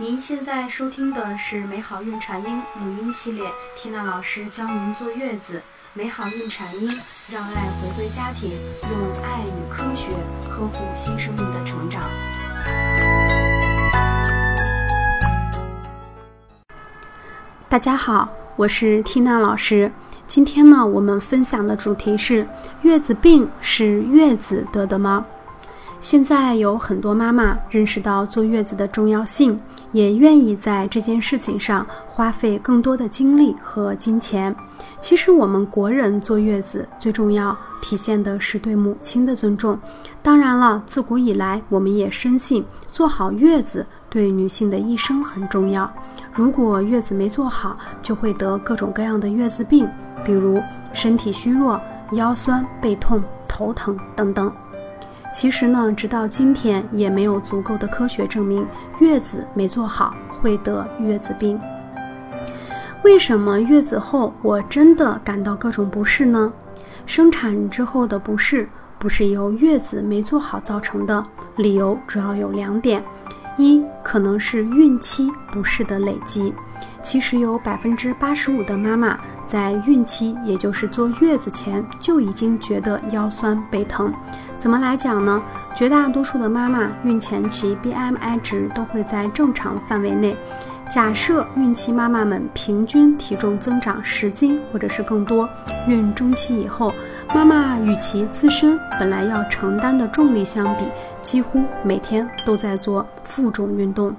您现在收听的是美好孕产婴母婴系列，缇娜老师教您坐月子。美好孕产婴，让爱回归家庭，用爱与科学呵护新生命的成长。大家好，我是缇娜老师。今天呢，我们分享的主题是：月子病是月子得的吗？现在有很多妈妈认识到坐月子的重要性，也愿意在这件事情上花费更多的精力和金钱。其实，我们国人坐月子最重要体现的是对母亲的尊重。当然了，自古以来，我们也深信做好月子对女性的一生很重要。如果月子没做好，就会得各种各样的月子病，比如身体虚弱、腰酸背痛、头疼等等。其实呢，直到今天也没有足够的科学证明月子没做好会得月子病。为什么月子后我真的感到各种不适呢？生产之后的不适不是由月子没做好造成的，理由主要有两点：一可能是孕期不适的累积。其实有百分之八十五的妈妈在孕期，也就是坐月子前就已经觉得腰酸背疼。怎么来讲呢？绝大多数的妈妈孕前期 BMI 值都会在正常范围内。假设孕期妈妈们平均体重增长十斤或者是更多，孕中期以后，妈妈与其自身本来要承担的重力相比，几乎每天都在做负重运动。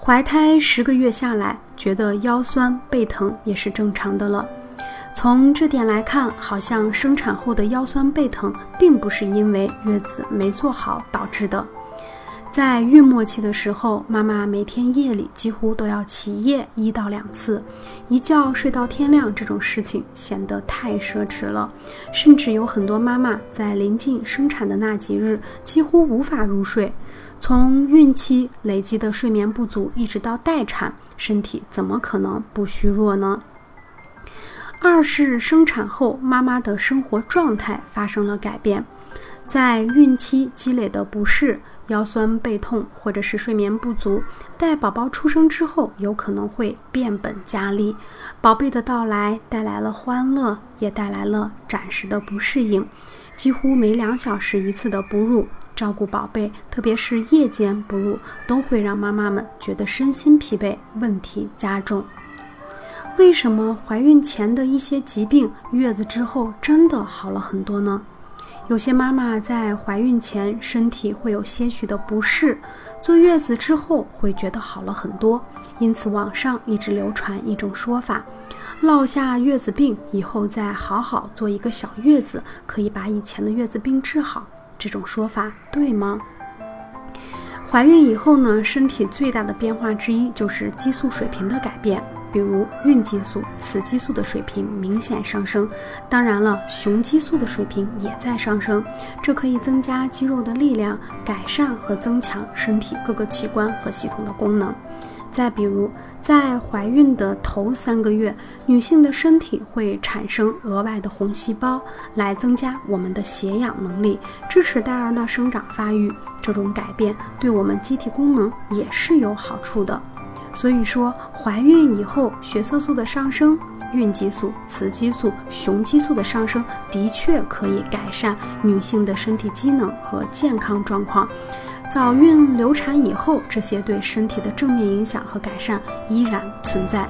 怀胎十个月下来，觉得腰酸背疼也是正常的了。从这点来看，好像生产后的腰酸背疼并不是因为月子没做好导致的。在孕末期的时候，妈妈每天夜里几乎都要起夜一到两次，一觉睡到天亮，这种事情显得太奢侈了。甚至有很多妈妈在临近生产的那几日几乎无法入睡。从孕期累积的睡眠不足，一直到待产，身体怎么可能不虚弱呢？二是生产后，妈妈的生活状态发生了改变，在孕期积累的不适、腰酸背痛或者是睡眠不足，待宝宝出生之后，有可能会变本加厉。宝贝的到来带来了欢乐，也带来了暂时的不适应。几乎每两小时一次的哺乳，照顾宝贝，特别是夜间哺乳，都会让妈妈们觉得身心疲惫，问题加重。为什么怀孕前的一些疾病，月子之后真的好了很多呢？有些妈妈在怀孕前身体会有些许的不适，坐月子之后会觉得好了很多。因此，网上一直流传一种说法：落下月子病以后再好好做一个小月子，可以把以前的月子病治好。这种说法对吗？怀孕以后呢，身体最大的变化之一就是激素水平的改变。比如孕激素、雌激素的水平明显上升，当然了，雄激素的水平也在上升，这可以增加肌肉的力量，改善和增强身体各个器官和系统的功能。再比如，在怀孕的头三个月，女性的身体会产生额外的红细胞，来增加我们的血氧能力，支持胎儿的生长发育。这种改变对我们机体功能也是有好处的。所以说，怀孕以后血色素的上升、孕激素、雌激素、雄激素的上升，的确可以改善女性的身体机能和健康状况。早孕、流产以后，这些对身体的正面影响和改善依然存在。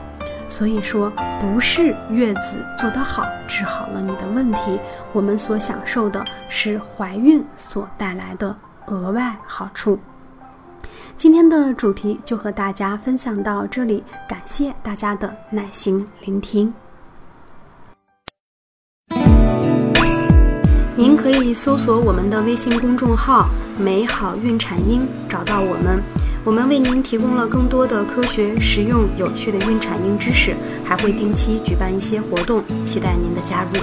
所以说，不是月子做得好治好了你的问题，我们所享受的是怀孕所带来的额外好处。今天的主题就和大家分享到这里，感谢大家的耐心聆听。您可以搜索我们的微信公众号“美好孕产婴”，找到我们。我们为您提供了更多的科学、实用、有趣的孕产婴知识，还会定期举办一些活动，期待您的加入。